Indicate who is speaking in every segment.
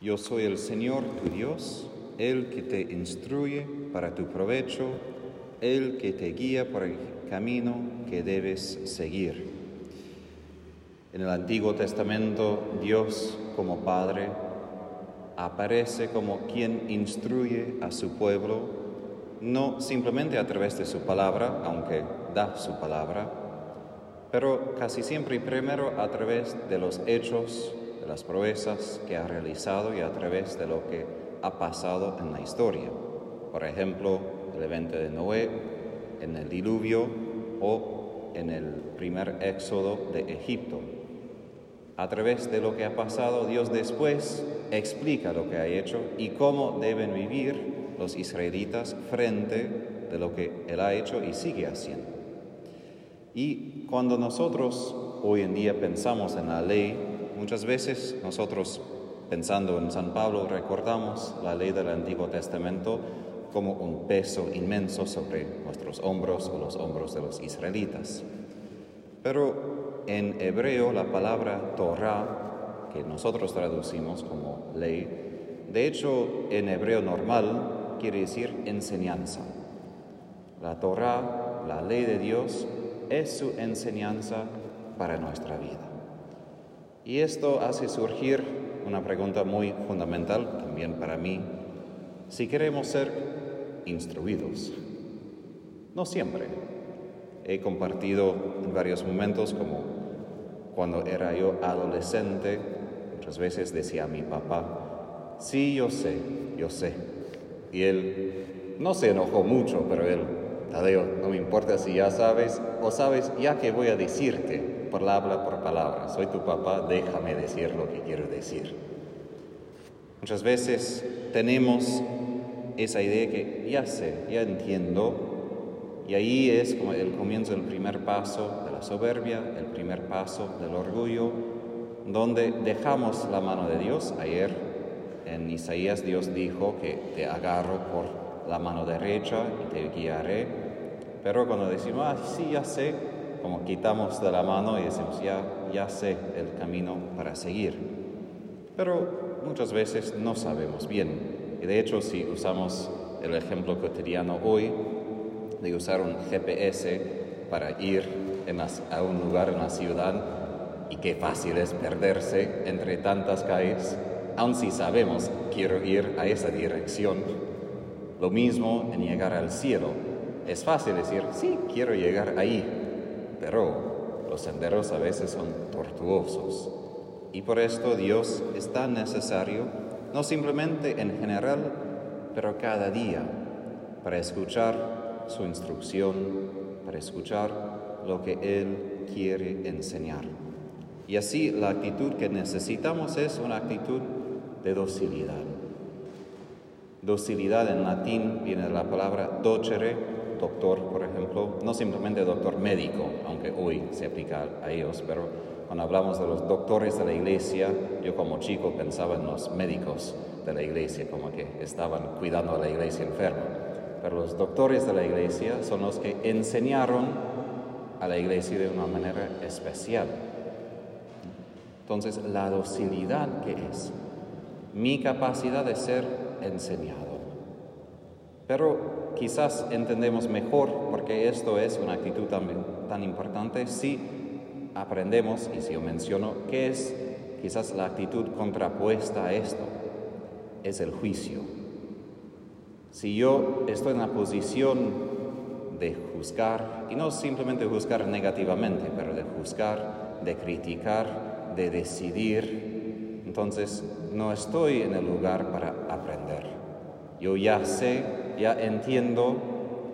Speaker 1: Yo soy el Señor tu Dios, el que te instruye para tu provecho, el que te guía por el camino que debes seguir. En el Antiguo Testamento, Dios como Padre aparece como quien instruye a su pueblo, no simplemente a través de su palabra, aunque da su palabra, pero casi siempre y primero a través de los hechos las proezas que ha realizado y a través de lo que ha pasado en la historia. Por ejemplo, el evento de Noé, en el diluvio o en el primer éxodo de Egipto. A través de lo que ha pasado, Dios después explica lo que ha hecho y cómo deben vivir los israelitas frente de lo que Él ha hecho y sigue haciendo. Y cuando nosotros hoy en día pensamos en la ley, Muchas veces nosotros, pensando en San Pablo, recordamos la ley del Antiguo Testamento como un peso inmenso sobre nuestros hombros o los hombros de los israelitas. Pero en hebreo la palabra Torah, que nosotros traducimos como ley, de hecho en hebreo normal quiere decir enseñanza. La Torah, la ley de Dios, es su enseñanza para nuestra vida. Y esto hace surgir una pregunta muy fundamental también para mí. Si queremos ser instruidos, no siempre. He compartido en varios momentos como cuando era yo adolescente, muchas veces decía a mi papá, sí, yo sé, yo sé. Y él no se enojó mucho, pero él, Tadeo, no me importa si ya sabes o sabes ya que voy a decirte palabra por palabra. Soy tu papá, déjame decir lo que quiero decir. Muchas veces tenemos esa idea que ya sé, ya entiendo, y ahí es como el comienzo del primer paso de la soberbia, el primer paso del orgullo, donde dejamos la mano de Dios. Ayer en Isaías Dios dijo que te agarro por la mano derecha y te guiaré, pero cuando decimos, ah, sí, ya sé, como quitamos de la mano y decimos, ya, ya sé el camino para seguir. Pero muchas veces no sabemos bien. Y de hecho, si usamos el ejemplo cotidiano hoy de usar un GPS para ir a un lugar en la ciudad, y qué fácil es perderse entre tantas calles, aun si sabemos quiero ir a esa dirección. Lo mismo en llegar al cielo. Es fácil decir, sí, quiero llegar ahí, pero los senderos a veces son tortuosos. Y por esto Dios es tan necesario, no simplemente en general, pero cada día, para escuchar su instrucción, para escuchar lo que Él quiere enseñar. Y así la actitud que necesitamos es una actitud de docilidad. Docilidad en latín viene de la palabra docere, doctor, por ejemplo, no simplemente doctor médico, aunque hoy se aplica a ellos, pero cuando hablamos de los doctores de la iglesia, yo como chico pensaba en los médicos de la iglesia, como que estaban cuidando a la iglesia enferma. Pero los doctores de la iglesia son los que enseñaron a la iglesia de una manera especial. Entonces, la docilidad que es mi capacidad de ser enseñado. Pero quizás entendemos mejor porque esto es una actitud tan, tan importante si aprendemos, y si yo menciono, qué es quizás la actitud contrapuesta a esto, es el juicio. Si yo estoy en la posición de juzgar, y no simplemente juzgar negativamente, pero de juzgar, de criticar, de decidir, entonces no estoy en el lugar para aprender. Yo ya sé ya entiendo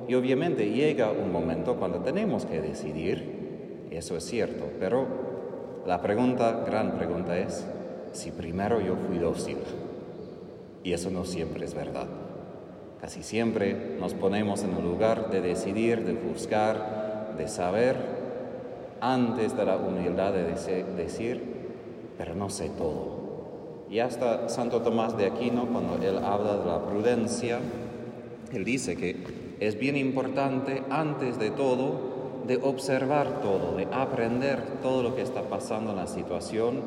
Speaker 1: y obviamente llega un momento cuando tenemos que decidir, eso es cierto, pero la pregunta, gran pregunta es si primero yo fui dócil. Y eso no siempre es verdad. Casi siempre nos ponemos en el lugar de decidir, de buscar, de saber, antes de la humildad de decir, pero no sé todo. Y hasta Santo Tomás de Aquino, cuando él habla de la prudencia, él dice que es bien importante antes de todo de observar todo, de aprender todo lo que está pasando en la situación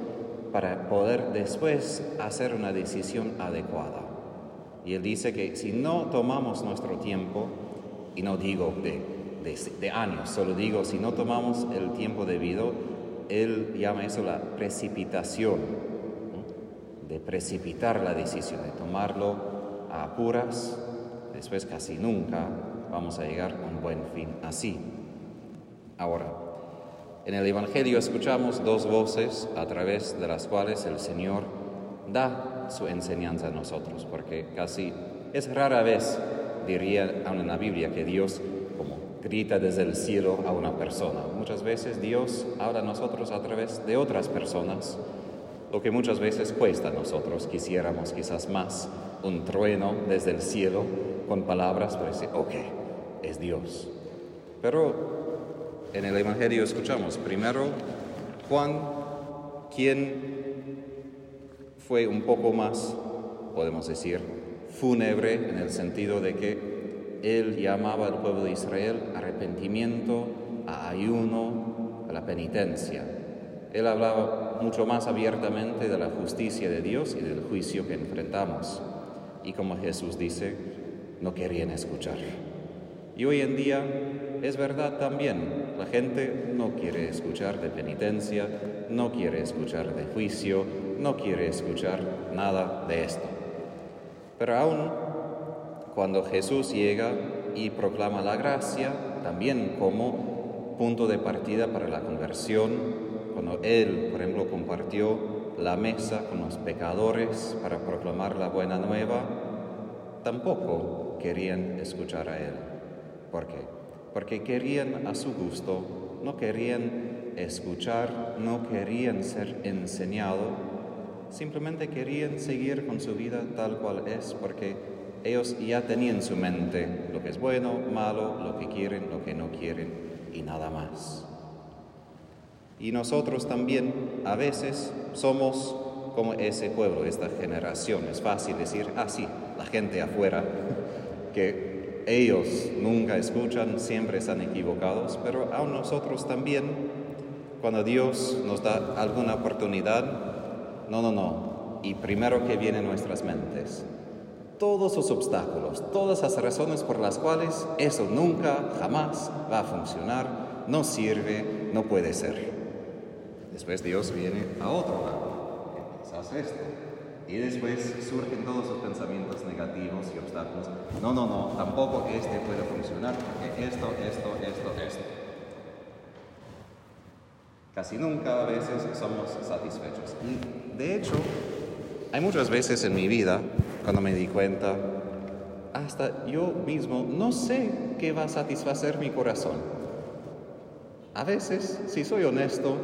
Speaker 1: para poder después hacer una decisión adecuada. Y él dice que si no tomamos nuestro tiempo, y no digo de, de, años, solo digo si no tomamos el tiempo debido, él llama eso la precipitación, de precipitar la decisión, de tomarlo a apuras, después casi nunca vamos a llegar a un buen fin así. Ahora, en el Evangelio escuchamos dos voces a través de las cuales el Señor da su enseñanza a nosotros, porque casi es rara vez, diría aún en la Biblia, que Dios como grita desde el cielo a una persona. Muchas veces Dios habla a nosotros a través de otras personas, lo que muchas veces cuesta a nosotros. Quisiéramos quizás más un trueno desde el cielo con palabras para decir, ok, es Dios. Pero en el Evangelio escuchamos primero Juan, quien fue un poco más, podemos decir, fúnebre en el sentido de que él llamaba al pueblo de Israel arrepentimiento, a ayuno, a la penitencia. Él hablaba mucho más abiertamente de la justicia de Dios y del juicio que enfrentamos. Y como Jesús dice, no querían escuchar. Y hoy en día es verdad también, la gente no quiere escuchar de penitencia, no quiere escuchar de juicio, no quiere escuchar nada de esto. Pero aún cuando Jesús llega y proclama la gracia, también como punto de partida para la conversión, cuando Él, por ejemplo, compartió la mesa con los pecadores para proclamar la buena nueva, tampoco querían escuchar a Él. ¿Por qué? Porque querían a su gusto, no querían escuchar, no querían ser enseñado, simplemente querían seguir con su vida tal cual es, porque ellos ya tenían en su mente lo que es bueno, malo, lo que quieren, lo que no quieren y nada más. Y nosotros también a veces somos como ese pueblo, esta generación. Es fácil decir, ah, sí, la gente afuera, que ellos nunca escuchan, siempre están equivocados, pero a nosotros también, cuando Dios nos da alguna oportunidad, no, no, no, y primero que viene nuestras mentes, todos los obstáculos, todas las razones por las cuales eso nunca, jamás va a funcionar, no sirve, no puede ser. Después Dios viene a otro lado, quizás esto, y después surgen todos los pensamientos negativos y obstáculos. No, no, no, tampoco este puede funcionar porque esto, esto, esto, esto. Casi nunca a veces somos satisfechos. Y de hecho, hay muchas veces en mi vida cuando me di cuenta, hasta yo mismo no sé qué va a satisfacer mi corazón. A veces, si soy honesto,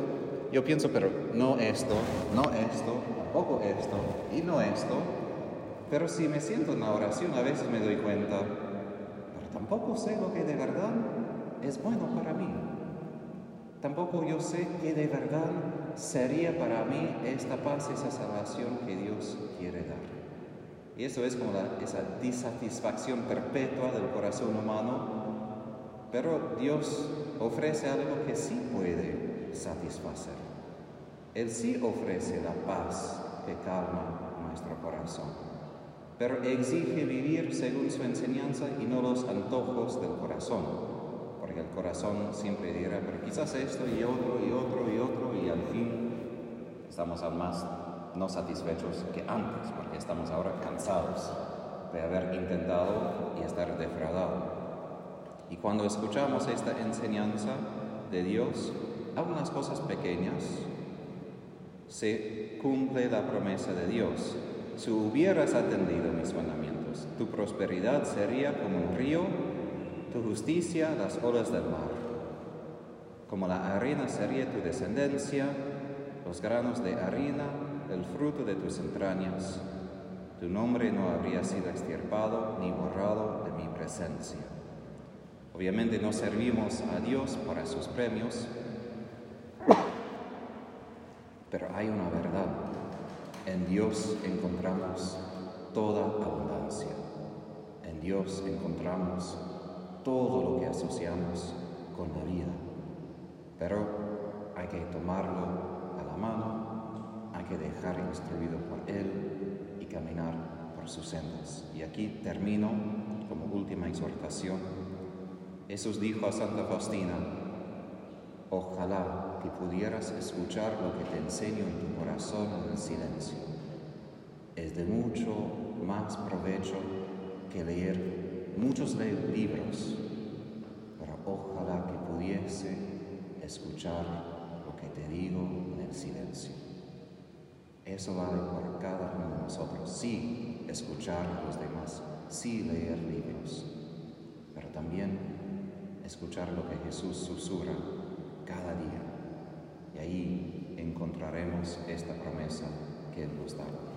Speaker 1: yo pienso, pero no esto, no esto, tampoco esto y no esto. Pero si me siento en la oración, a veces me doy cuenta, pero tampoco sé lo que de verdad es bueno para mí. Tampoco yo sé que de verdad sería para mí esta paz, esa salvación que Dios quiere dar. Y eso es como esa disatisfacción perpetua del corazón humano. Pero Dios ofrece algo que sí puede satisfacer. Él sí ofrece la paz que calma nuestro corazón, pero exige vivir según su enseñanza y no los antojos del corazón, porque el corazón siempre dirá, pero quizás esto y otro y otro y otro y al fin estamos aún más no satisfechos que antes, porque estamos ahora cansados de haber intentado y estar defraudado. Y cuando escuchamos esta enseñanza de Dios, algunas cosas pequeñas, se cumple la promesa de Dios. Si hubieras atendido mis mandamientos, tu prosperidad sería como un río, tu justicia las olas del mar. Como la harina sería tu descendencia, los granos de harina, el fruto de tus entrañas. Tu nombre no habría sido extirpado ni borrado de mi presencia. Obviamente no servimos a Dios para sus premios, pero hay una verdad. En Dios encontramos toda abundancia. En Dios encontramos todo lo que asociamos con la vida. Pero hay que tomarlo a la mano, hay que dejar instruido por Él y caminar por sus sendas. Y aquí termino como última exhortación. Jesús dijo a Santa Faustina, ojalá que pudieras escuchar lo que te enseño en tu corazón en silencio. Es de mucho más provecho que leer muchos libros, pero ojalá que pudiese escuchar lo que te digo en el silencio. Eso vale por cada uno de nosotros. Sí, escuchar a los demás, sí leer libros, pero también escuchar lo que Jesús susurra cada día. Y ahí encontraremos esta promesa que Él nos da.